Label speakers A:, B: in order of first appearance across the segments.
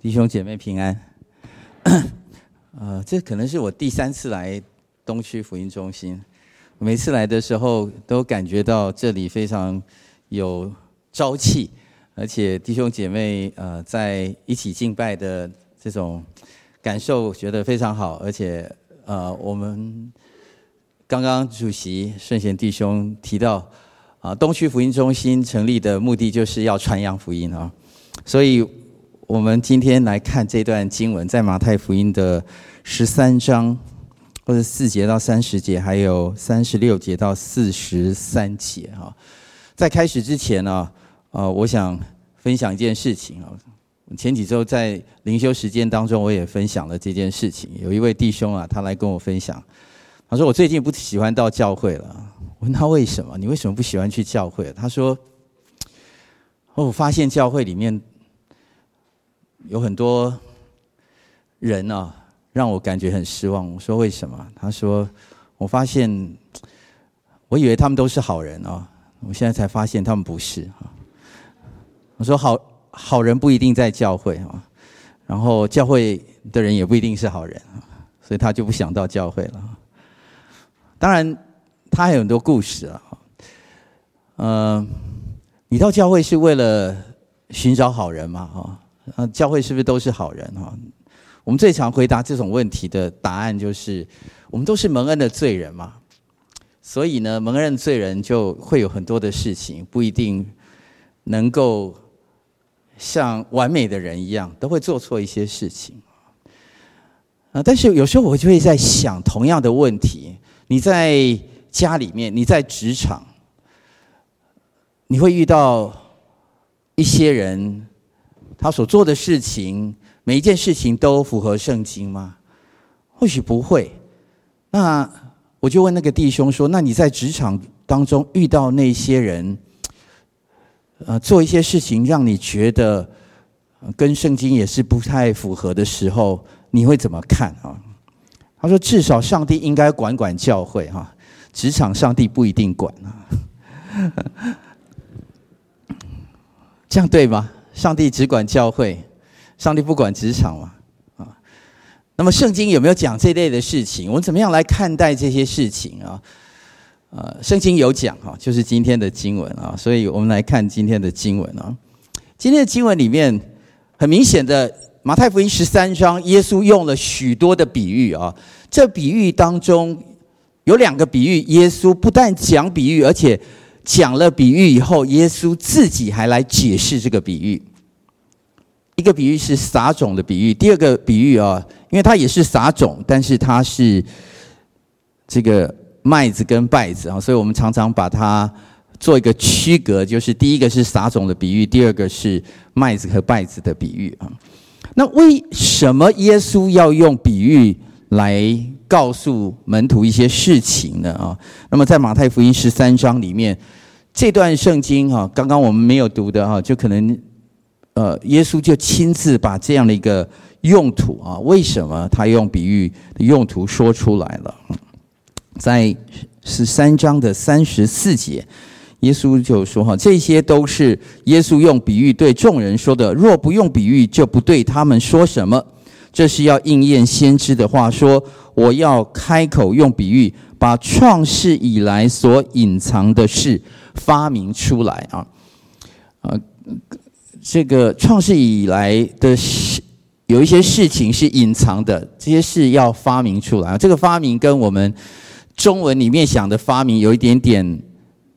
A: 弟兄姐妹平安。呃，这可能是我第三次来东区福音中心。每次来的时候，都感觉到这里非常有朝气，而且弟兄姐妹呃在一起敬拜的这种感受，觉得非常好。而且呃，我们刚刚主席圣贤弟兄提到啊，东区福音中心成立的目的就是要传扬福音啊，所以。我们今天来看这段经文，在马太福音的十三章，或者四节到三十节，还有三十六节到四十三节哈。在开始之前呢，呃，我想分享一件事情啊。前几周在灵修时间当中，我也分享了这件事情。有一位弟兄啊，他来跟我分享，他说：“我最近不喜欢到教会了。”我问他为什么？你为什么不喜欢去教会？他说：“我发现教会里面。”有很多人啊，让我感觉很失望。我说为什么？他说，我发现，我以为他们都是好人啊，我现在才发现他们不是啊。我说好好人不一定在教会啊，然后教会的人也不一定是好人，所以他就不想到教会了。当然，他还有很多故事啊。嗯，你到教会是为了寻找好人吗？哈。啊，教会是不是都是好人哈？我们最常回答这种问题的答案就是，我们都是蒙恩的罪人嘛。所以呢，蒙恩的罪人就会有很多的事情，不一定能够像完美的人一样，都会做错一些事情。啊，但是有时候我就会在想同样的问题：你在家里面，你在职场，你会遇到一些人。他所做的事情，每一件事情都符合圣经吗？或许不会。那我就问那个弟兄说：“那你在职场当中遇到那些人，呃，做一些事情让你觉得跟圣经也是不太符合的时候，你会怎么看啊？”他说：“至少上帝应该管管教会哈，职场上帝不一定管啊，这样对吗？”上帝只管教会，上帝不管职场嘛？啊，那么圣经有没有讲这类的事情？我们怎么样来看待这些事情啊？呃，圣经有讲哈，就是今天的经文啊，所以我们来看今天的经文啊。今天的经文里面，很明显的，马太福音十三章，耶稣用了许多的比喻啊。这比喻当中有两个比喻，耶稣不但讲比喻，而且讲了比喻以后，耶稣自己还来解释这个比喻。一个比喻是撒种的比喻，第二个比喻啊，因为它也是撒种，但是它是这个麦子跟稗子啊，所以我们常常把它做一个区隔，就是第一个是撒种的比喻，第二个是麦子和稗子的比喻啊。那为什么耶稣要用比喻来告诉门徒一些事情呢？啊，那么在马太福音十三章里面，这段圣经哈，刚刚我们没有读的哈，就可能。呃，耶稣就亲自把这样的一个用途啊，为什么他用比喻的用途说出来了？在十三章的三十四节，耶稣就说：“哈，这些都是耶稣用比喻对众人说的。若不用比喻，就不对他们说什么。这是要应验先知的话，说我要开口用比喻，把创世以来所隐藏的事发明出来啊，啊。”这个创世以来的事，有一些事情是隐藏的，这些事要发明出来。这个发明跟我们中文里面想的发明有一点点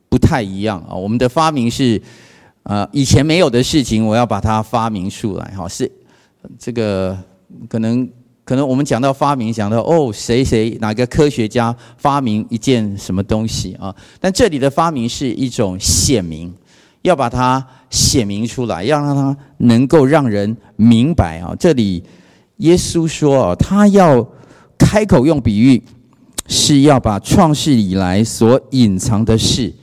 A: 不太一样啊。我们的发明是，呃，以前没有的事情，我要把它发明出来。哈，是这个可能可能我们讲到发明，讲到哦，谁谁哪个科学家发明一件什么东西啊？但这里的发明是一种显明。要把它写明出来，要让它能够让人明白啊！这里耶稣说啊，他要开口用比喻，是要把创世以来所隐藏的事，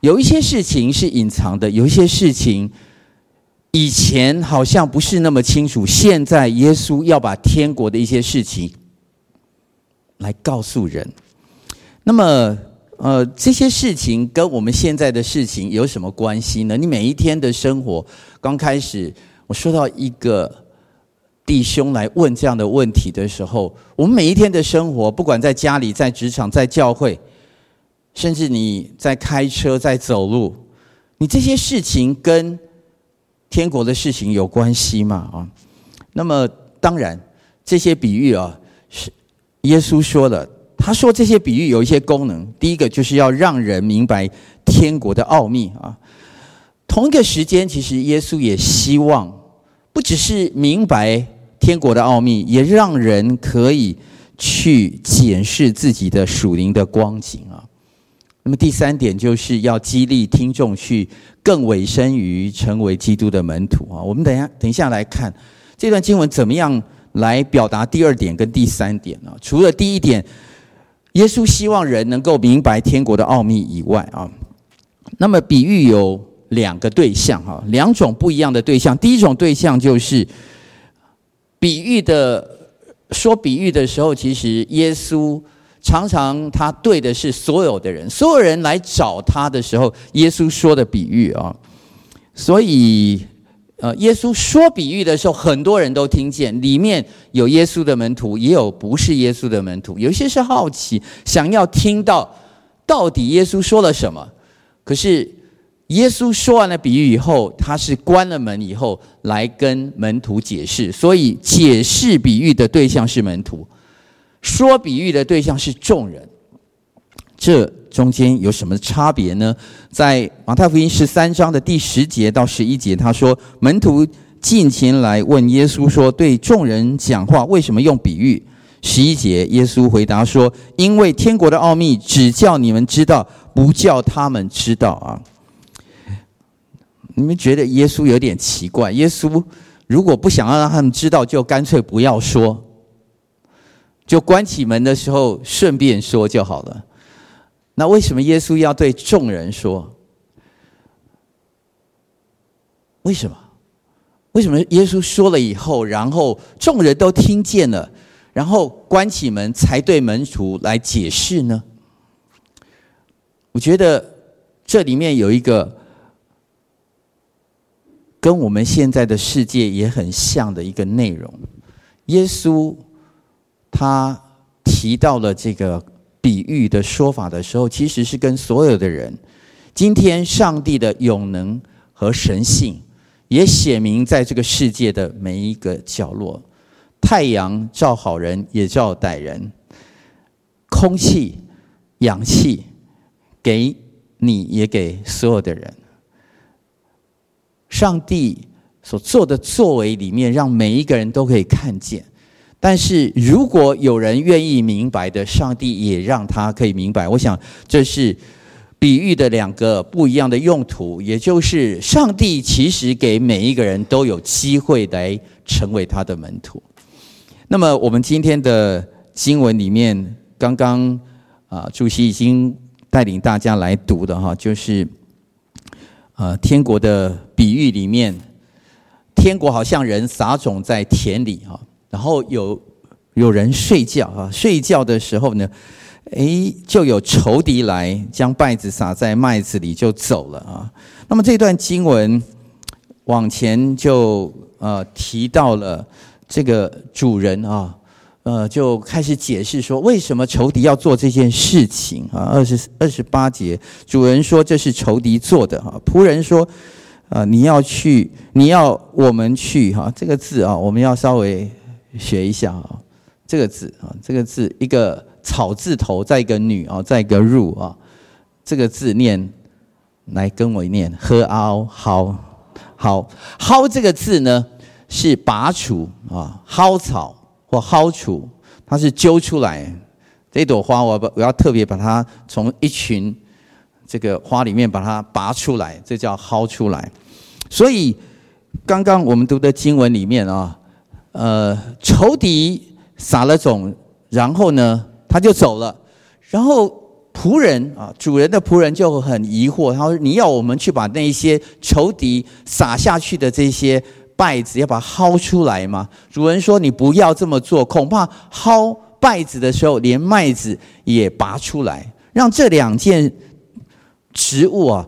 A: 有一些事情是隐藏的，有一些事情以前好像不是那么清楚，现在耶稣要把天国的一些事情来告诉人，那么。呃，这些事情跟我们现在的事情有什么关系呢？你每一天的生活，刚开始我说到一个弟兄来问这样的问题的时候，我们每一天的生活，不管在家里、在职场、在教会，甚至你在开车、在走路，你这些事情跟天国的事情有关系吗？啊，那么当然，这些比喻啊，是耶稣说的。他说这些比喻有一些功能，第一个就是要让人明白天国的奥秘啊。同一个时间，其实耶稣也希望，不只是明白。天国的奥秘也让人可以去检视自己的属灵的光景啊。那么第三点就是要激励听众去更委身于成为基督的门徒啊。我们等一下等一下来看这段经文怎么样来表达第二点跟第三点啊。除了第一点，耶稣希望人能够明白天国的奥秘以外啊，那么比喻有两个对象哈，两种不一样的对象。第一种对象就是。比喻的说比喻的时候，其实耶稣常常他对的是所有的人，所有人来找他的时候，耶稣说的比喻啊。所以，呃，耶稣说比喻的时候，很多人都听见，里面有耶稣的门徒，也有不是耶稣的门徒，有些是好奇，想要听到到底耶稣说了什么，可是。耶稣说完了比喻以后，他是关了门以后来跟门徒解释，所以解释比喻的对象是门徒，说比喻的对象是众人。这中间有什么差别呢？在马太福音十三章的第十节到十一节，他说：“门徒近前来问耶稣说，对众人讲话为什么用比喻？”十一节，耶稣回答说：“因为天国的奥秘只叫你们知道，不叫他们知道啊。”你们觉得耶稣有点奇怪？耶稣如果不想要让他们知道，就干脆不要说，就关起门的时候顺便说就好了。那为什么耶稣要对众人说？为什么？为什么耶稣说了以后，然后众人都听见了，然后关起门才对门徒来解释呢？我觉得这里面有一个。跟我们现在的世界也很像的一个内容，耶稣他提到了这个比喻的说法的时候，其实是跟所有的人，今天上帝的永能和神性也显明在这个世界的每一个角落。太阳照好人也照歹人，空气、氧气给你也给所有的人。上帝所做的作为里面，让每一个人都可以看见。但是如果有人愿意明白的，上帝也让他可以明白。我想这是比喻的两个不一样的用途，也就是上帝其实给每一个人都有机会来成为他的门徒。那么我们今天的经文里面，刚刚啊主席已经带领大家来读的哈，就是。呃，天国的比喻里面，天国好像人撒种在田里哈，然后有有人睡觉啊，睡觉的时候呢，诶，就有仇敌来将稗子撒在麦子里就走了啊。那么这段经文往前就呃提到了这个主人啊。呃，就开始解释说，为什么仇敌要做这件事情啊？二十二十八节，主人说这是仇敌做的啊。仆人说，啊，你要去，你要我们去哈。这个字啊，我们要稍微学一下啊。这个字啊，这个字一个草字头，再一个女啊，再一个入啊。这个字念，来跟我念，喝凹蒿蒿蒿这个字呢，是拔除啊，薅草。或薅除，它是揪出来。这朵花，我我要特别把它从一群这个花里面把它拔出来，这叫薅出来。所以刚刚我们读的经文里面啊，呃，仇敌撒了种，然后呢，他就走了。然后仆人啊，主人的仆人就很疑惑，他说：“你要我们去把那些仇敌撒下去的这些？”败子要把它薅出来吗？主人说：“你不要这么做，恐怕薅败子的时候，连麦子也拔出来，让这两件植物啊，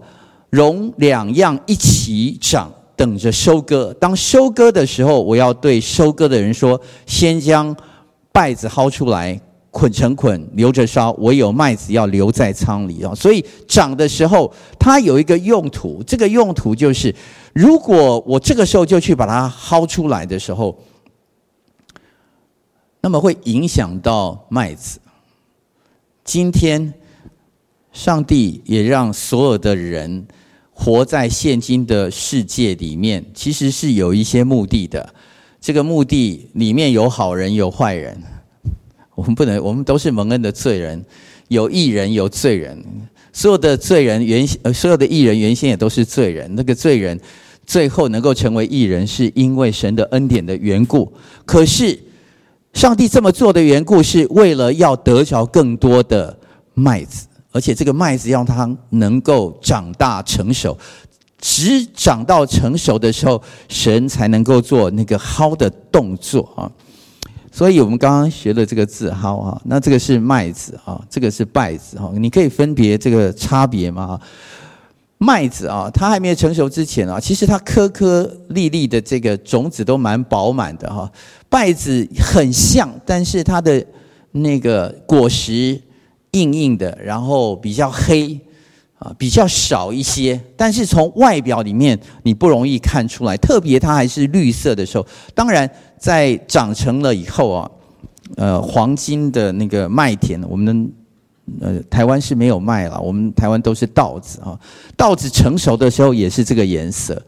A: 容两样一起长，等着收割。当收割的时候，我要对收割的人说：先将稗子薅出来，捆成捆，留着烧；唯有麦子要留在仓里啊。所以长的时候，它有一个用途，这个用途就是，如果我这个时候就去把它薅出来的时候，那么会影响到麦子。今天，上帝也让所有的人活在现今的世界里面，其实是有一些目的的。这个目的里面有好人，有坏人。我们不能，我们都是蒙恩的罪人，有义人，有罪人。所有的罪人原，呃，所有的义人原先也都是罪人。那个罪人最后能够成为义人，是因为神的恩典的缘故。可是，上帝这么做的缘故，是为了要得着更多的麦子。而且这个麦子要它能够长大成熟，只长到成熟的时候，神才能够做那个薅的动作啊。所以我们刚刚学的这个字薅啊，那这个是麦子啊，这个是稗子哈。你可以分别这个差别吗？麦子啊，它还没有成熟之前啊，其实它颗颗粒粒的这个种子都蛮饱满的哈。稗子很像，但是它的那个果实。硬硬的，然后比较黑，啊，比较少一些。但是从外表里面，你不容易看出来。特别它还是绿色的时候，当然在长成了以后啊，呃，黄金的那个麦田，我们呃台湾是没有麦了，我们台湾都是稻子啊。稻子成熟的时候也是这个颜色，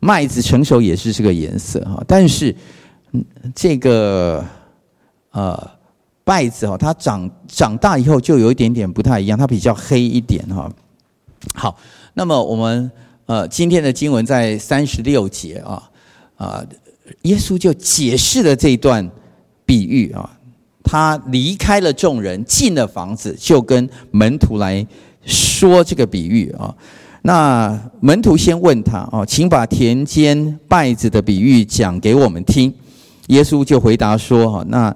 A: 麦子成熟也是这个颜色哈。但是这个呃。稗子哈，它长长大以后就有一点点不太一样，它比较黑一点哈。好，那么我们呃今天的经文在三十六节啊啊，耶稣就解释了这一段比喻啊。他离开了众人，进了房子，就跟门徒来说这个比喻啊。那门徒先问他啊，请把田间稗子的比喻讲给我们听。耶稣就回答说哈，那。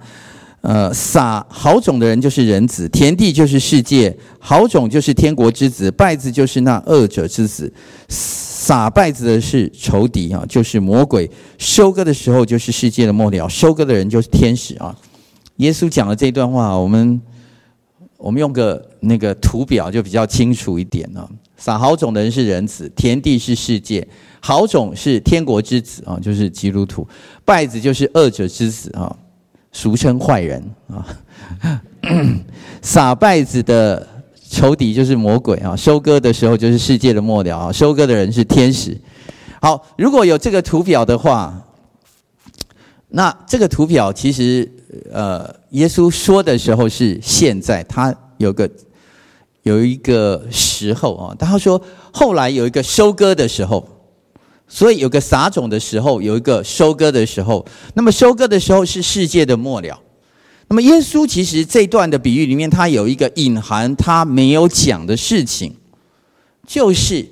A: 呃，撒好种的人就是人子，田地就是世界，好种就是天国之子，稗子就是那恶者之子。撒稗子的是仇敌啊，就是魔鬼。收割的时候就是世界的末了，收割的人就是天使啊。耶稣讲了这段话，我们我们用个那个图表就比较清楚一点啊。撒好种的人是人子，田地是世界，好种是天国之子啊，就是基督徒，稗子就是恶者之子啊。俗称坏人啊，撒拜子的仇敌就是魔鬼啊，收割的时候就是世界的末了啊，收割的人是天使。好，如果有这个图表的话，那这个图表其实呃，耶稣说的时候是现在，他有个有一个时候啊，他说后来有一个收割的时候。所以有个撒种的时候，有一个收割的时候。那么收割的时候是世界的末了。那么耶稣其实这段的比喻里面，他有一个隐含他没有讲的事情，就是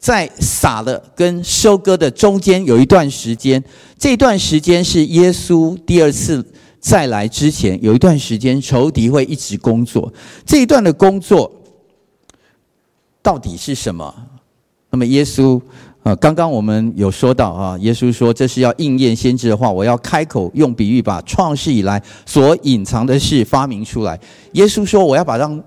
A: 在撒了跟收割的中间有一段时间。这段时间是耶稣第二次再来之前，有一段时间仇敌会一直工作。这一段的工作到底是什么？那么耶稣。啊，刚刚我们有说到啊，耶稣说这是要应验先知的话，我要开口用比喻，把创世以来所隐藏的事发明出来。耶稣说，我要把让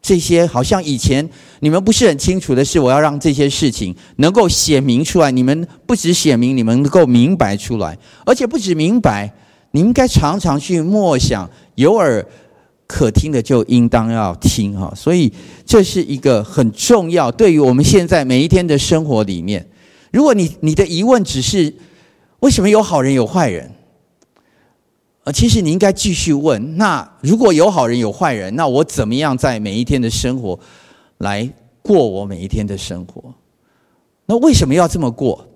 A: 这些好像以前你们不是很清楚的事，我要让这些事情能够显明出来。你们不只显明，你们能够明白出来，而且不止明白，你应该常常去默想，有耳可听的就应当要听哈。所以这是一个很重要，对于我们现在每一天的生活里面。如果你你的疑问只是为什么有好人有坏人，呃，其实你应该继续问。那如果有好人有坏人，那我怎么样在每一天的生活来过我每一天的生活？那为什么要这么过？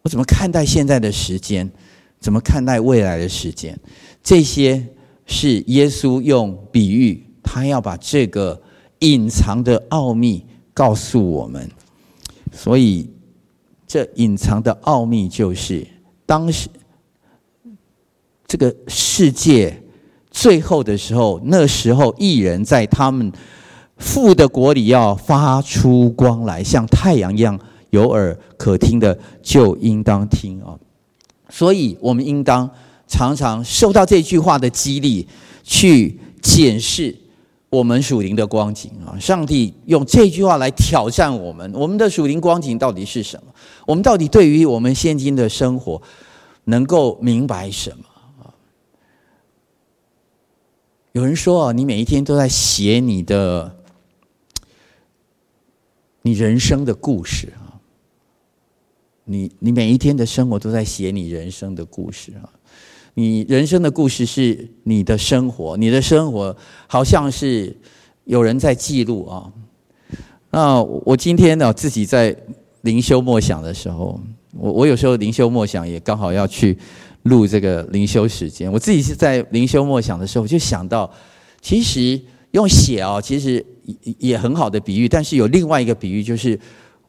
A: 我怎么看待现在的时间？怎么看待未来的时间？这些是耶稣用比喻，他要把这个隐藏的奥秘告诉我们，所以。这隐藏的奥秘就是，当时这个世界最后的时候，那时候义人在他们父的国里要发出光来，像太阳一样有耳可听的就应当听啊。所以，我们应当常常受到这句话的激励，去检视我们属灵的光景啊。上帝用这句话来挑战我们：我们的属灵光景到底是什么？我们到底对于我们现今的生活能够明白什么？有人说啊，你每一天都在写你的你人生的故事啊，你你每一天的生活都在写你人生的故事啊，你人生的故事是你的生活，你的生活好像是有人在记录啊。那我今天呢，自己在灵修默想的时候，我我有时候灵修默想也刚好要去。录这个灵修时间，我自己是在灵修默想的时候，就想到，其实用写啊，其实也很好的比喻。但是有另外一个比喻，就是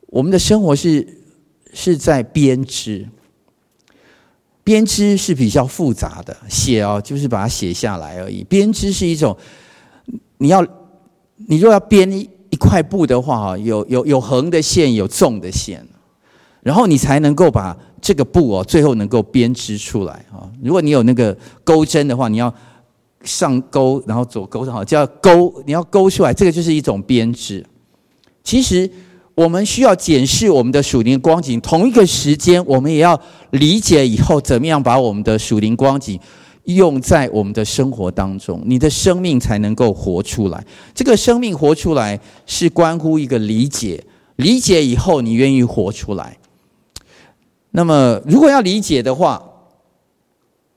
A: 我们的生活是是在编织，编织是比较复杂的，写哦就是把它写下来而已。编织是一种，你要你若要编一一块布的话，有有有横的线，有纵的线，然后你才能够把。这个布哦，最后能够编织出来啊！如果你有那个钩针的话，你要上钩，然后左钩上好，就要钩，你要钩出来，这个就是一种编织。其实我们需要检视我们的属灵光景，同一个时间，我们也要理解以后怎么样把我们的属灵光景用在我们的生活当中，你的生命才能够活出来。这个生命活出来是关乎一个理解，理解以后你愿意活出来。那么，如果要理解的话，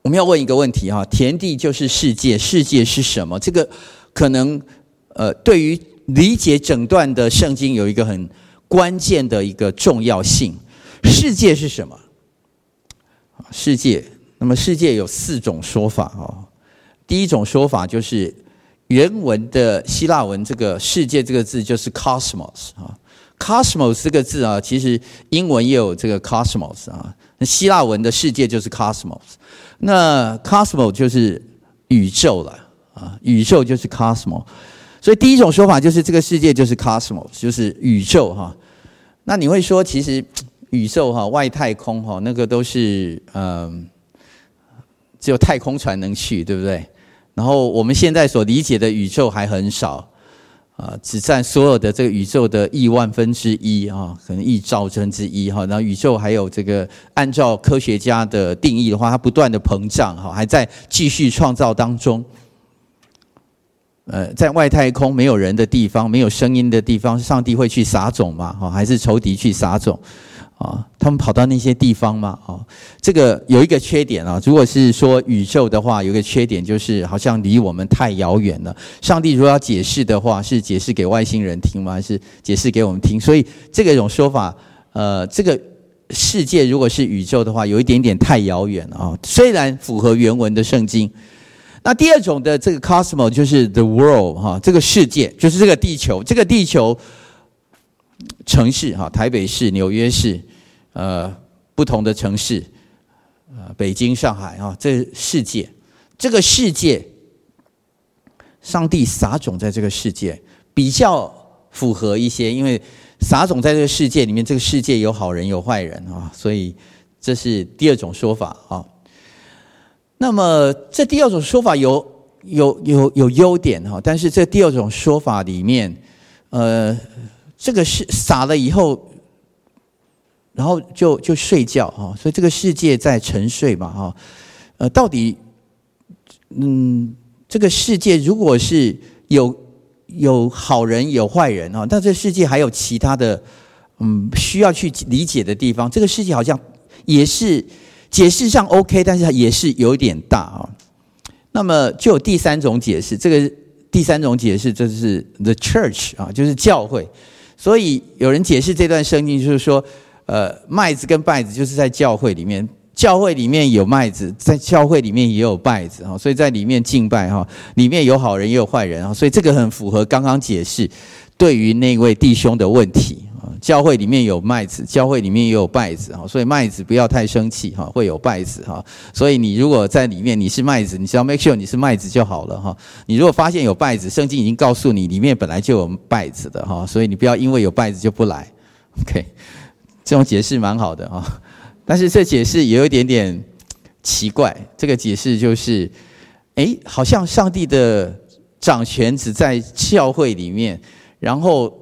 A: 我们要问一个问题哈：田地就是世界，世界是什么？这个可能呃，对于理解整段的圣经有一个很关键的一个重要性。世界是什么？世界，那么世界有四种说法哦。第一种说法就是原文的希腊文，这个“世界”这个字就是 cosmos 啊。cosmos 这个字啊，其实英文也有这个 cosmos 啊。那希腊文的世界就是 cosmos，那 cosmos 就是宇宙了啊，宇宙就是 cosmos。所以第一种说法就是这个世界就是 cosmos，就是宇宙哈。那你会说，其实宇宙哈、外太空哈，那个都是嗯，只有太空船能去，对不对？然后我们现在所理解的宇宙还很少。啊，只占所有的这个宇宙的亿万分之一啊，可能亿兆分之一哈。然后宇宙还有这个，按照科学家的定义的话，它不断的膨胀哈，还在继续创造当中。呃，在外太空没有人的地方，没有声音的地方，上帝会去撒种吗？哈，还是仇敌去撒种？啊，他们跑到那些地方吗？啊，这个有一个缺点啊。如果是说宇宙的话，有一个缺点就是好像离我们太遥远了。上帝如果要解释的话，是解释给外星人听吗？还是解释给我们听？所以这个一种说法，呃，这个世界如果是宇宙的话，有一点点太遥远了啊。虽然符合原文的圣经。那第二种的这个 cosmo 就是 the world 哈，这个世界就是这个地球，这个地球。城市哈，台北市、纽约市，呃，不同的城市，呃，北京、上海啊，这世界，这个世界，上帝撒种在这个世界比较符合一些，因为撒种在这个世界里面，这个世界有好人有坏人啊，所以这是第二种说法啊。那么这第二种说法有有有有优点哈，但是这第二种说法里面，呃。这个是撒了以后，然后就就睡觉啊，所以这个世界在沉睡嘛哈，呃，到底，嗯，这个世界如果是有有好人有坏人啊，但这世界还有其他的嗯需要去理解的地方，这个世界好像也是解释上 OK，但是它也是有点大啊。那么就有第三种解释，这个第三种解释就是 the church 啊，就是教会。所以有人解释这段圣经，就是说，呃，麦子跟稗子就是在教会里面，教会里面有麦子，在教会里面也有稗子哈，所以在里面敬拜哈，里面有好人也有坏人啊，所以这个很符合刚刚解释对于那位弟兄的问题。教会里面有麦子，教会里面也有稗子哈，所以麦子不要太生气哈，会有稗子哈。所以你如果在里面你是麦子，你只要 make sure 你是麦子就好了哈。你如果发现有稗子，圣经已经告诉你里面本来就有稗子的哈，所以你不要因为有稗子就不来。OK，这种解释蛮好的哈，但是这解释也有一点点奇怪。这个解释就是，哎，好像上帝的掌权只在教会里面，然后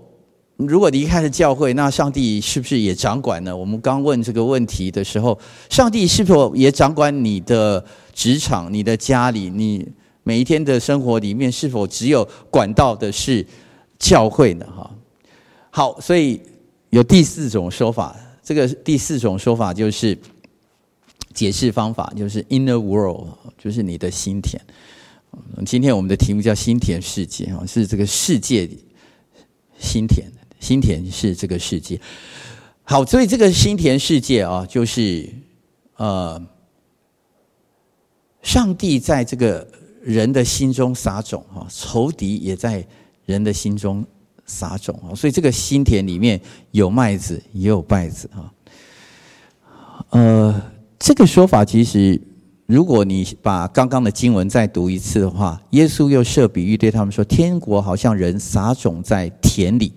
A: 如果离开了教会，那上帝是不是也掌管呢？我们刚问这个问题的时候，上帝是否也掌管你的职场、你的家里、你每一天的生活里面，是否只有管到的是教会呢？哈，好，所以。有第四种说法，这个第四种说法就是解释方法，就是 inner world，就是你的心田。今天我们的题目叫心田世界啊，是这个世界心田，心田是这个世界。好，所以这个心田世界啊，就是呃，上帝在这个人的心中撒种啊，仇敌也在人的心中。撒种啊，所以这个心田里面有麦子，也有稗子啊。呃，这个说法其实，如果你把刚刚的经文再读一次的话，耶稣又设比喻对他们说：“天国好像人撒种在田里。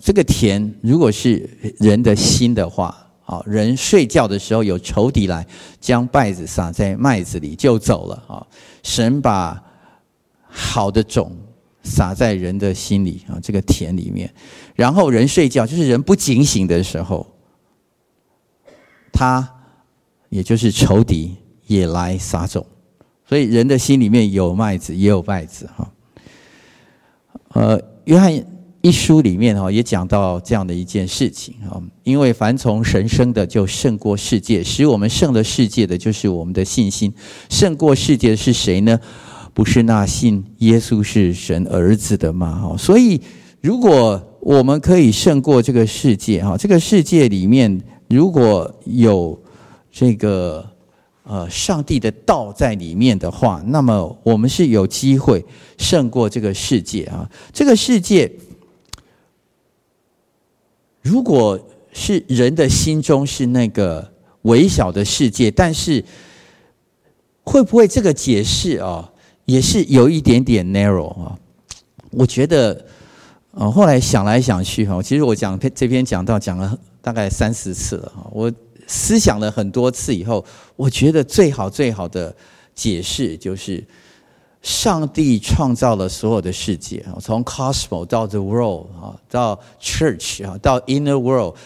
A: 这个田如果是人的心的话，啊，人睡觉的时候有仇敌来将稗子撒在麦子里就走了啊。神把好的种。”撒在人的心里啊，这个田里面，然后人睡觉，就是人不警醒的时候，他也就是仇敌也来撒种，所以人的心里面有麦子，也有稗子哈。呃，约翰一书里面哈也讲到这样的一件事情啊，因为凡从神生的就胜过世界，使我们胜了世界的就是我们的信心。胜过世界的是谁呢？不是那信耶稣是神儿子的吗？哈，所以如果我们可以胜过这个世界，哈，这个世界里面如果有这个呃上帝的道在里面的话，那么我们是有机会胜过这个世界啊。这个世界如果是人的心中是那个微小的世界，但是会不会这个解释啊？也是有一点点 narrow 啊，我觉得，呃，后来想来想去哈，其实我讲这篇讲到讲了大概三四次了哈，我思想了很多次以后，我觉得最好最好的解释就是，上帝创造了所有的世界啊，从 cosmo 到 the world 啊，到 church 啊，到 inner world，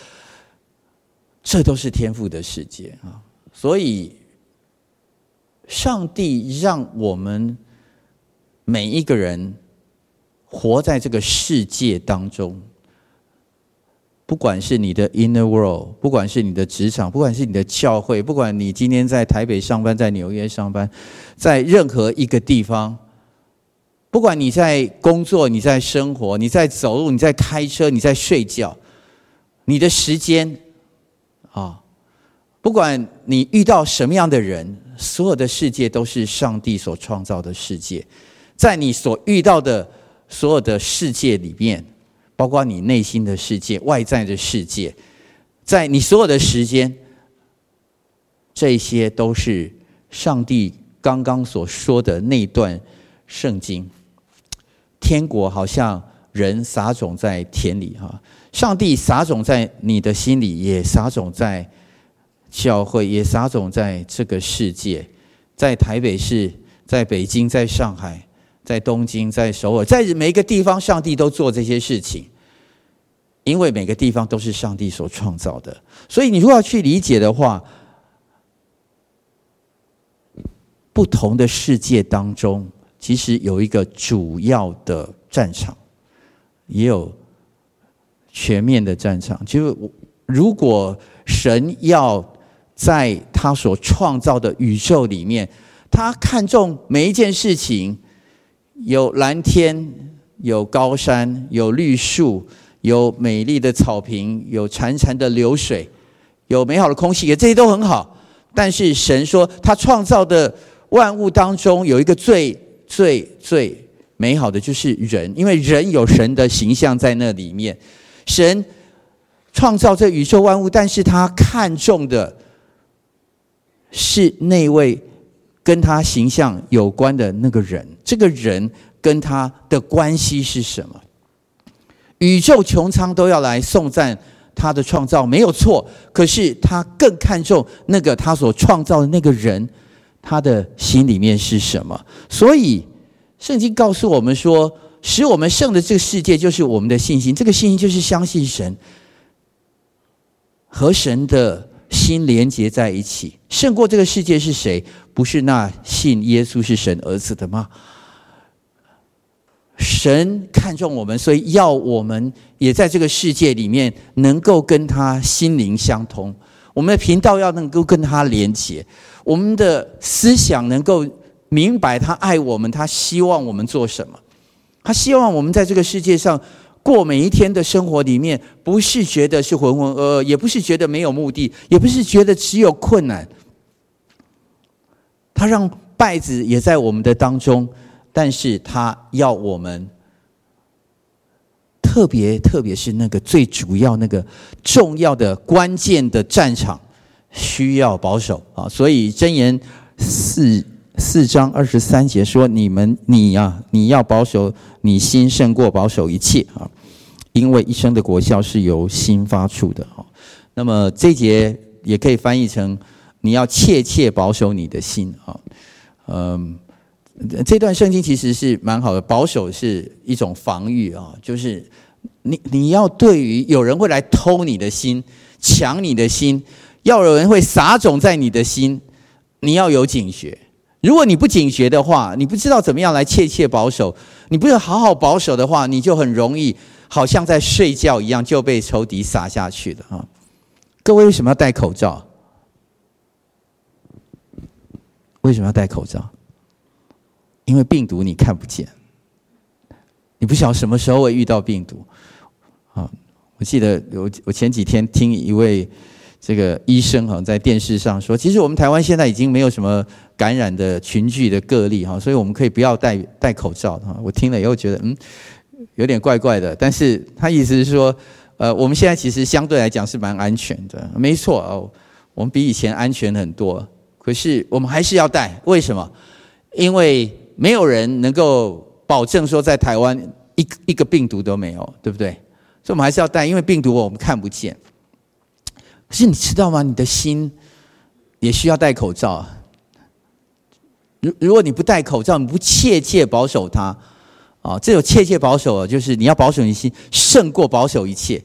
A: 这都是天赋的世界啊，所以上帝让我们。每一个人活在这个世界当中，不管是你的 inner world，不管是你的职场，不管是你的教会，不管你今天在台北上班，在纽约上班，在任何一个地方，不管你在工作，你在生活，你在走路，你在开车，你在睡觉，你的时间啊，不管你遇到什么样的人，所有的世界都是上帝所创造的世界。在你所遇到的所有的世界里面，包括你内心的世界、外在的世界，在你所有的时间，这些都是上帝刚刚所说的那段圣经。天国好像人撒种在田里，哈，上帝撒种在你的心里，也撒种在教会，也撒种在这个世界，在台北市，在北京，在上海。在东京，在首尔，在每一个地方，上帝都做这些事情，因为每个地方都是上帝所创造的。所以，你如果要去理解的话，不同的世界当中，其实有一个主要的战场，也有全面的战场。就是如果神要在他所创造的宇宙里面，他看重每一件事情。有蓝天，有高山，有绿树，有美丽的草坪，有潺潺的流水，有美好的空气，也这些都很好。但是神说，他创造的万物当中有一个最最最美好的，就是人，因为人有神的形象在那里面。神创造这宇宙万物，但是他看重的是那位。跟他形象有关的那个人，这个人跟他的关系是什么？宇宙穹苍都要来颂赞他的创造没有错，可是他更看重那个他所创造的那个人，他的心里面是什么？所以圣经告诉我们说，使我们胜的这个世界就是我们的信心，这个信心就是相信神和神的心连接在一起。胜过这个世界是谁？不是那信耶稣是神儿子的吗？神看重我们，所以要我们也在这个世界里面能够跟他心灵相通。我们的频道要能够跟他连接，我们的思想能够明白他爱我们，他希望我们做什么。他希望我们在这个世界上过每一天的生活里面，不是觉得是浑浑噩噩，也不是觉得没有目的，也不是觉得只有困难。他让败子也在我们的当中。但是他要我们特别，特别是那个最主要、那个重要的、关键的战场，需要保守啊！所以箴言四四章二十三节说：“你们，你呀，你要保守你心，胜过保守一切啊！因为一生的果效是由心发出的啊。”那么这节也可以翻译成：“你要切切保守你的心啊！”嗯。这段圣经其实是蛮好的，保守是一种防御啊，就是你你要对于有人会来偷你的心、抢你的心，要有人会撒种在你的心，你要有警觉。如果你不警觉的话，你不知道怎么样来切切保守，你不是好好保守的话，你就很容易好像在睡觉一样就被仇敌撒下去了啊！各位为什么要戴口罩？为什么要戴口罩？因为病毒你看不见，你不晓得什么时候会遇到病毒。啊，我记得我我前几天听一位这个医生哈在电视上说，其实我们台湾现在已经没有什么感染的群聚的个例哈，所以我们可以不要戴戴口罩哈。我听了以后觉得嗯有点怪怪的，但是他意思是说，呃，我们现在其实相对来讲是蛮安全的，没错哦，我们比以前安全很多。可是我们还是要戴，为什么？因为没有人能够保证说在台湾一一个病毒都没有，对不对？所以我们还是要戴，因为病毒我们看不见。可是你知道吗？你的心也需要戴口罩。如如果你不戴口罩，你不切切保守它，啊，这种切切保守，就是你要保守你心，胜过保守一切。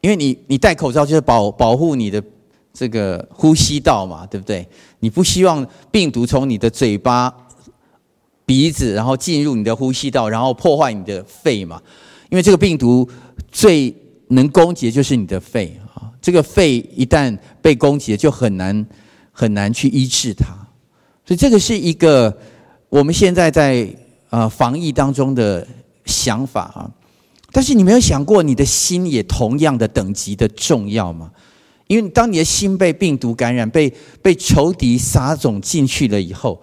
A: 因为你你戴口罩就是保保护你的。这个呼吸道嘛，对不对？你不希望病毒从你的嘴巴、鼻子，然后进入你的呼吸道，然后破坏你的肺嘛？因为这个病毒最能攻击的就是你的肺啊！这个肺一旦被攻击，就很难很难去医治它。所以这个是一个我们现在在呃防疫当中的想法啊。但是你没有想过，你的心也同样的等级的重要吗？因为当你的心被病毒感染，被被仇敌撒种进去了以后，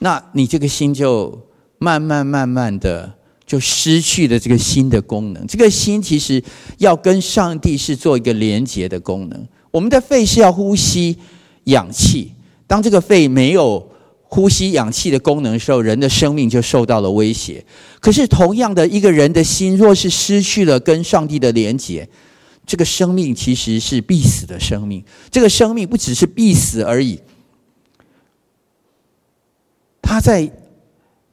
A: 那你这个心就慢慢慢慢的就失去了这个心的功能。这个心其实要跟上帝是做一个连接的功能。我们的肺是要呼吸氧气，当这个肺没有呼吸氧气的功能的时候，人的生命就受到了威胁。可是同样的，一个人的心若是失去了跟上帝的连接，这个生命其实是必死的生命，这个生命不只是必死而已，他在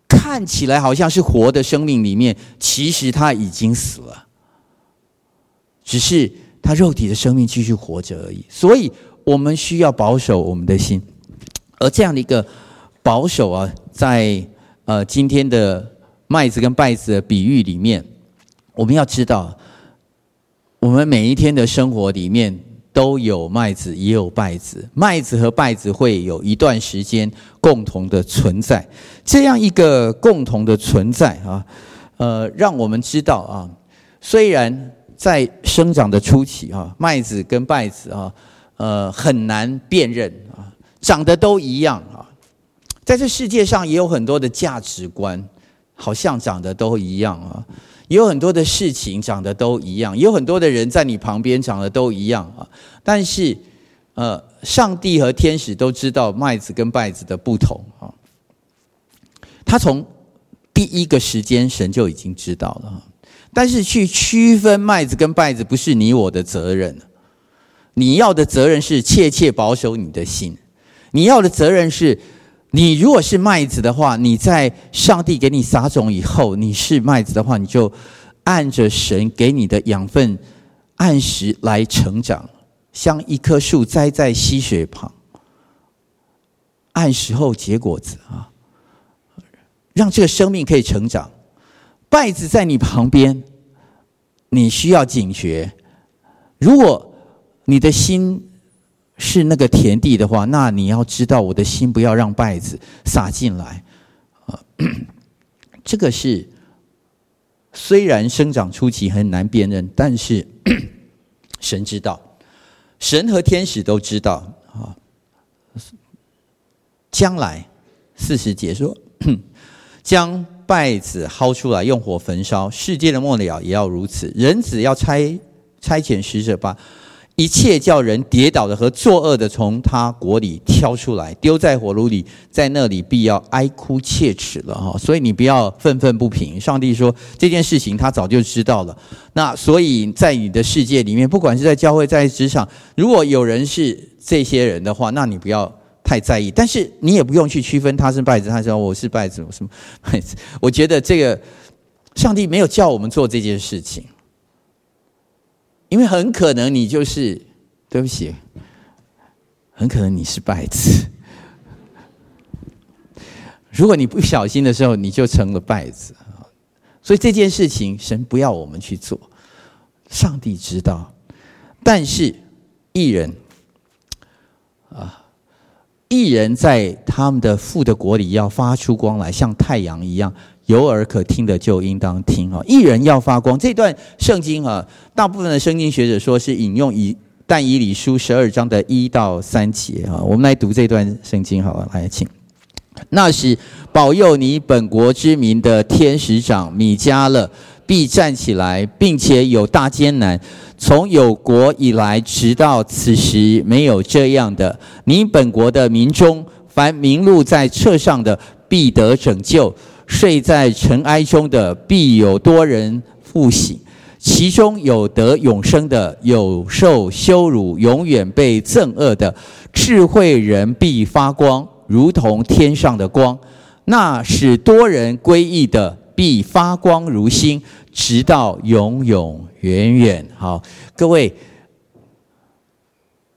A: 看起来好像是活的生命里面，其实他已经死了，只是他肉体的生命继续活着而已。所以我们需要保守我们的心，而这样的一个保守啊，在呃今天的麦子跟稗子的比喻里面，我们要知道。我们每一天的生活里面都有麦子，也有稗子。麦子和稗子会有一段时间共同的存在，这样一个共同的存在啊，呃，让我们知道啊，虽然在生长的初期啊，麦子跟稗子啊，呃，很难辨认啊，长得都一样啊，在这世界上也有很多的价值观，好像长得都一样啊。有很多的事情长得都一样，有很多的人在你旁边长得都一样啊。但是，呃，上帝和天使都知道麦子跟稗子的不同啊。他从第一个时间，神就已经知道了。但是去区分麦子跟稗子不是你我的责任。你要的责任是切切保守你的心。你要的责任是，你如果是麦子的话，你在上帝给你撒种以后，你是麦子的话，你就按着神给你的养分，按时来成长，像一棵树栽在溪水旁，按时候结果子啊，让这个生命可以成长。稗子在你旁边，你需要警觉。如果你的心，是那个田地的话，那你要知道，我的心不要让稗子撒进来啊。这个是虽然生长初期很难辨认，但是 神知道，神和天使都知道啊。将来四十节说，将稗子薅出来，用火焚烧。世界的末了也要如此。人子要差差遣使者吧。一切叫人跌倒的和作恶的，从他国里挑出来，丢在火炉里，在那里必要哀哭切齿了哈。所以你不要愤愤不平。上帝说这件事情他早就知道了。那所以在你的世界里面，不管是在教会，在职场，如果有人是这些人的话，那你不要太在意。但是你也不用去区分他是败子，他说我是败子，我什么稗子？我觉得这个上帝没有叫我们做这件事情。因为很可能你就是，对不起，很可能你是败子。如果你不小心的时候，你就成了败子。所以这件事情，神不要我们去做，上帝知道。但是义人啊，义人在他们的父的国里要发出光来，像太阳一样。有耳可听的就应当听啊！一人要发光。这段圣经啊，大部分的圣经学者说是引用以但以理书十二章的一到三节啊。我们来读这段圣经好了，来请。那时保佑你本国之民的天使长米迦勒必站起来，并且有大艰难，从有国以来直到此时没有这样的。你本国的民中，凡名录在册上的，必得拯救。睡在尘埃中的，必有多人复醒；其中有得永生的，有受羞辱、永远被憎恶的。智慧人必发光，如同天上的光；那使多人归义的，必发光如星，直到永永远远。好，各位，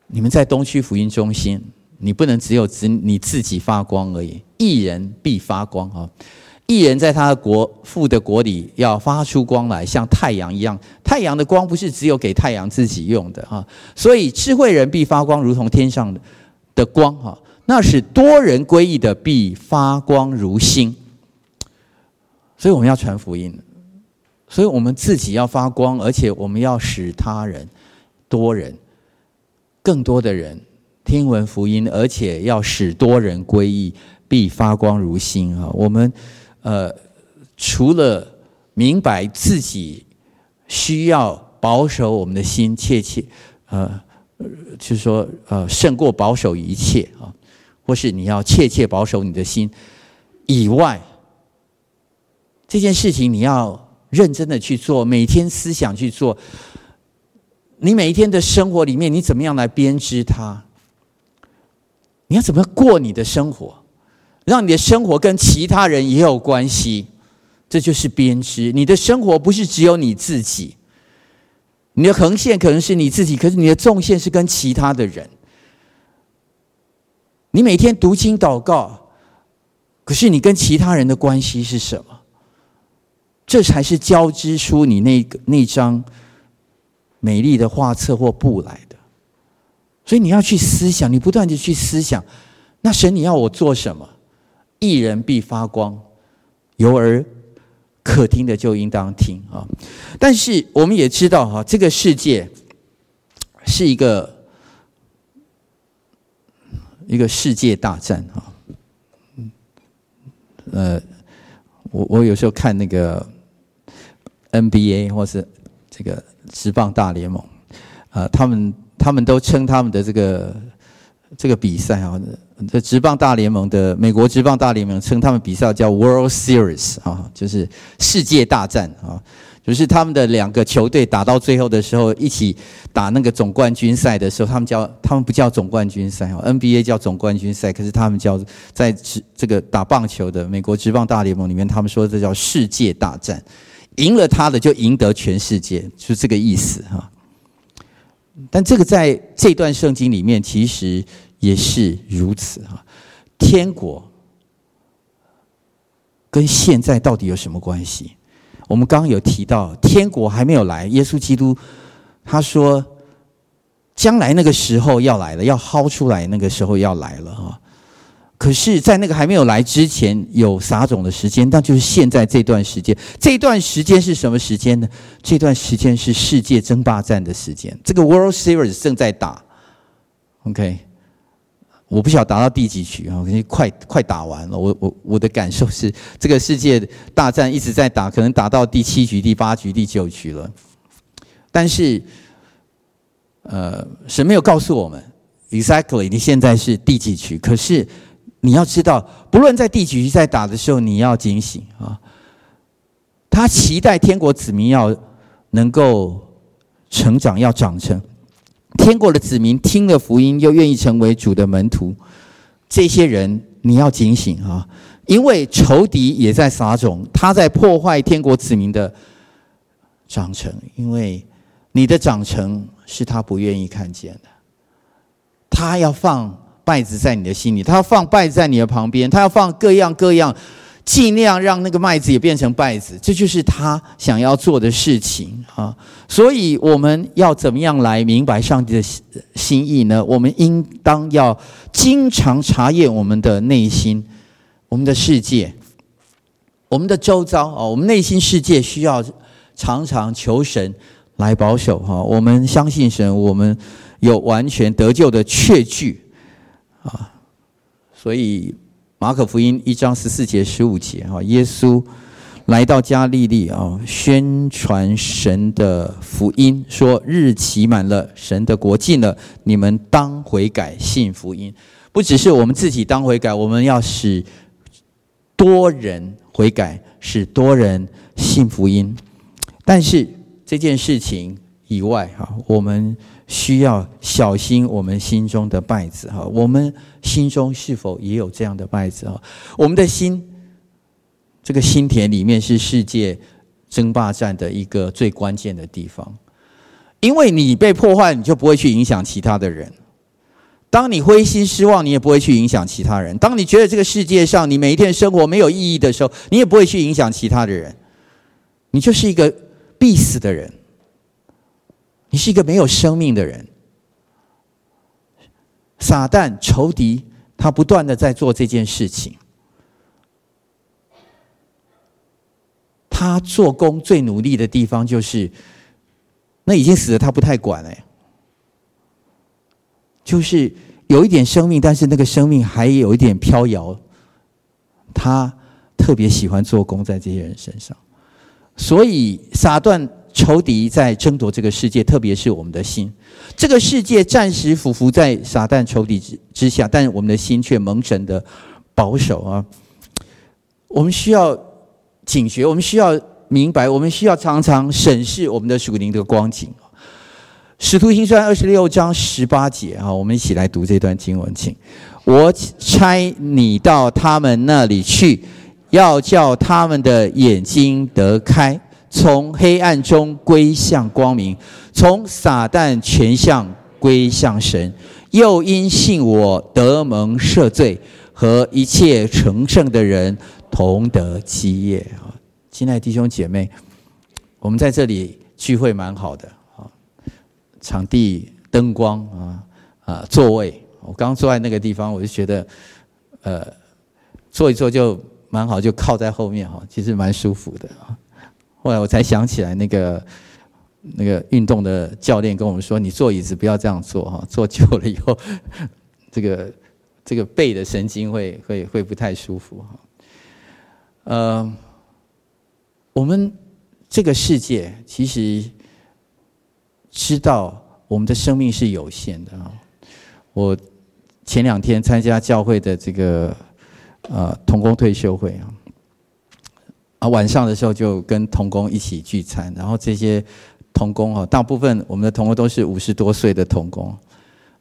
A: 你们在东区福音中心，你不能只有指你自己发光而已，一人必发光啊！一人在他的国父的国里要发出光来，像太阳一样。太阳的光不是只有给太阳自己用的哈，所以智慧人必发光，如同天上的光哈。那使多人归义的必发光如星。所以我们要传福音，所以我们自己要发光，而且我们要使他人多人更多的人听闻福音，而且要使多人归义，必发光如星啊。我们。呃，除了明白自己需要保守我们的心，切切，呃，就是说，呃，胜过保守一切啊，或是你要切切保守你的心以外，这件事情你要认真的去做，每天思想去做，你每一天的生活里面，你怎么样来编织它？你要怎么过你的生活？让你的生活跟其他人也有关系，这就是编织。你的生活不是只有你自己，你的横线可能是你自己，可是你的纵线是跟其他的人。你每天读经祷告，可是你跟其他人的关系是什么？这才是交织出你那个那张美丽的画册或布来的。所以你要去思想，你不断的去思想，那神你要我做什么？一人必发光，有耳可听的就应当听啊！但是我们也知道哈，这个世界是一个一个世界大战啊。呃，我我有时候看那个 NBA 或是这个职棒大联盟啊，他们他们都称他们的这个这个比赛啊。这职棒大联盟的美国职棒大联盟称他们比赛叫 World Series 啊，就是世界大战啊。就是他们的两个球队打到最后的时候，一起打那个总冠军赛的时候，他们叫他们不叫总冠军赛哦，NBA 叫总冠军赛，可是他们叫在这个打棒球的美国职棒大联盟里面，他们说这叫世界大战，赢了他的就赢得全世界，就这个意思哈。但这个在这段圣经里面其实也是如此啊，天国跟现在到底有什么关系？我们刚刚有提到，天国还没有来。耶稣基督他说，将来那个时候要来了，要薅出来，那个时候要来了哈。可是，在那个还没有来之前，有撒种的时间，那就是现在这段时间。这段时间是什么时间呢？这段时间是世界争霸战的时间。这个 World Series 正在打，OK。我不晓得打到第几局啊？可能快快打完了。我我我的感受是，这个世界大战一直在打，可能打到第七局、第八局、第九局了。但是，呃，神没有告诉我们 exactly 你现在是第几局。可是你要知道，不论在第几局在打的时候，你要警醒啊。他期待天国子民要能够成长，要长成。天国的子民听了福音，又愿意成为主的门徒，这些人你要警醒啊！因为仇敌也在撒种，他在破坏天国子民的长成。因为你的长成是他不愿意看见的，他要放败子在你的心里，他要放败子在你的旁边，他要放各样各样。尽量让那个麦子也变成稗子，这就是他想要做的事情啊！所以我们要怎么样来明白上帝的心意呢？我们应当要经常查验我们的内心、我们的世界、我们的周遭啊！我们内心世界需要常常求神来保守哈！我们相信神，我们有完全得救的确据啊！所以。马可福音一章十四节、十五节，哈，耶稣来到加利利啊，宣传神的福音，说日期满了，神的国近了，你们当悔改，信福音。不只是我们自己当悔改，我们要使多人悔改，使多人信福音。但是这件事情以外，哈，我们。需要小心我们心中的稗子哈，我们心中是否也有这样的稗子啊？我们的心，这个心田里面是世界争霸战的一个最关键的地方，因为你被破坏，你就不会去影响其他的人；当你灰心失望，你也不会去影响其他人；当你觉得这个世界上你每一天生活没有意义的时候，你也不会去影响其他的人，你就是一个必死的人。你是一个没有生命的人，撒旦仇敌，他不断的在做这件事情。他做工最努力的地方就是，那已经死了，他不太管哎，就是有一点生命，但是那个生命还有一点飘摇，他特别喜欢做工在这些人身上，所以撒旦。仇敌在争夺这个世界，特别是我们的心。这个世界暂时俯伏在撒旦仇敌之之下，但是我们的心却蒙神的保守啊！我们需要警觉，我们需要明白，我们需要常常审视我们的属灵的光景。使徒行传二十六章十八节啊，我们一起来读这段经文，请。我差你到他们那里去，要叫他们的眼睛得开。从黑暗中归向光明，从撒旦权相归向神，又因信我得蒙赦罪，和一切成圣的人同得基业啊！亲爱的弟兄姐妹，我们在这里聚会蛮好的啊，场地、灯光啊啊，座位，我刚坐在那个地方，我就觉得，呃，坐一坐就蛮好，就靠在后面哈，其实蛮舒服的啊。后来我才想起来，那个那个运动的教练跟我们说：“你坐椅子不要这样坐哈，坐久了以后，这个这个背的神经会会会不太舒服哈。”呃，我们这个世界其实知道我们的生命是有限的啊。我前两天参加教会的这个呃同工退休会啊。晚上的时候就跟同工一起聚餐，然后这些同工哈，大部分我们的同工都是五十多岁的同工，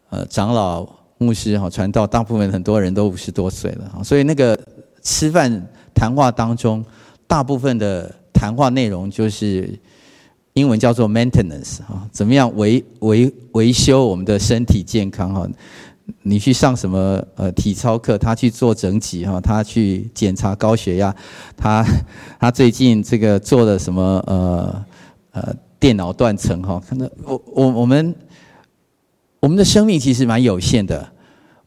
A: 呃，长老、牧师哈，传道，大部分很多人都五十多岁了，所以那个吃饭谈话当中，大部分的谈话内容就是英文叫做 maintenance 哈，怎么样维维维修我们的身体健康哈。你去上什么呃体操课？他去做整脊哈，他去检查高血压，他他最近这个做了什么呃呃电脑断层哈？可能我我我们我们的生命其实蛮有限的，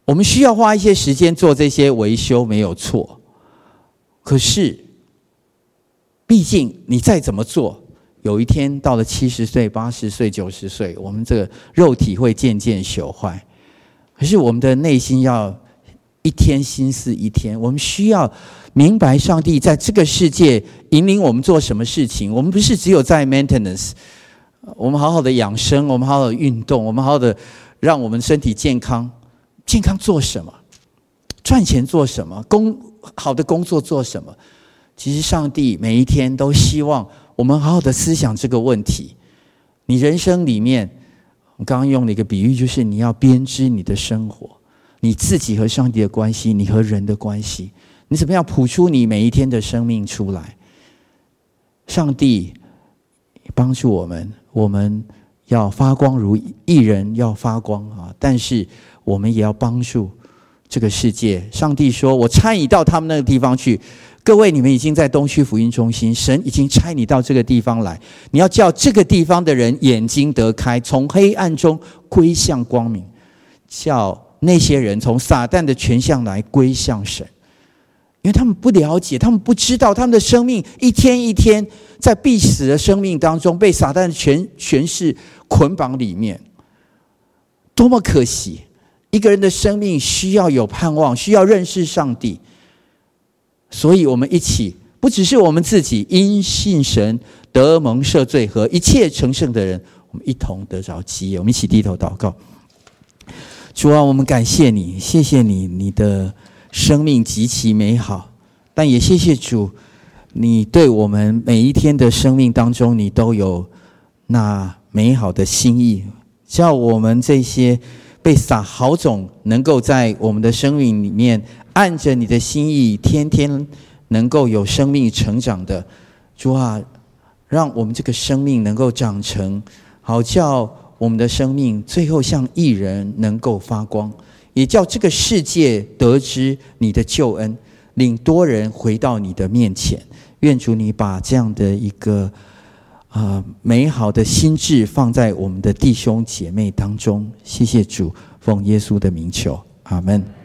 A: 我们需要花一些时间做这些维修没有错，可是毕竟你再怎么做，有一天到了七十岁、八十岁、九十岁，我们这个肉体会渐渐朽坏。可是我们的内心要一天心思一天，我们需要明白上帝在这个世界引领我们做什么事情。我们不是只有在 maintenance，我们好好的养生，我们好好的运动，我们好好的让我们身体健康。健康做什么？赚钱做什么？工好的工作做什么？其实上帝每一天都希望我们好好的思想这个问题。你人生里面。我刚刚用了一个比喻，就是你要编织你的生活，你自己和上帝的关系，你和人的关系，你怎么样谱出你每一天的生命出来？上帝帮助我们，我们要发光如一人要发光啊！但是我们也要帮助这个世界。上帝说：“我参与到他们那个地方去。”各位，你们已经在东区福音中心，神已经差你到这个地方来。你要叫这个地方的人眼睛得开，从黑暗中归向光明，叫那些人从撒旦的权相来归向神，因为他们不了解，他们不知道，他们的生命一天一天在必死的生命当中被撒旦的权权势捆绑里面，多么可惜！一个人的生命需要有盼望，需要认识上帝。所以，我们一起，不只是我们自己因信神得蒙赦罪和一切成圣的人，我们一同得着基业。我们一起低头祷告。主啊，我们感谢你，谢谢你，你的生命极其美好，但也谢谢主，你对我们每一天的生命当中，你都有那美好的心意，叫我们这些被撒好种，能够在我们的生命里面。按着你的心意，天天能够有生命成长的主啊，让我们这个生命能够长成，好叫我们的生命最后像义人能够发光，也叫这个世界得知你的救恩，领多人回到你的面前。愿主你把这样的一个啊美好的心智放在我们的弟兄姐妹当中。谢谢主，奉耶稣的名求，阿门。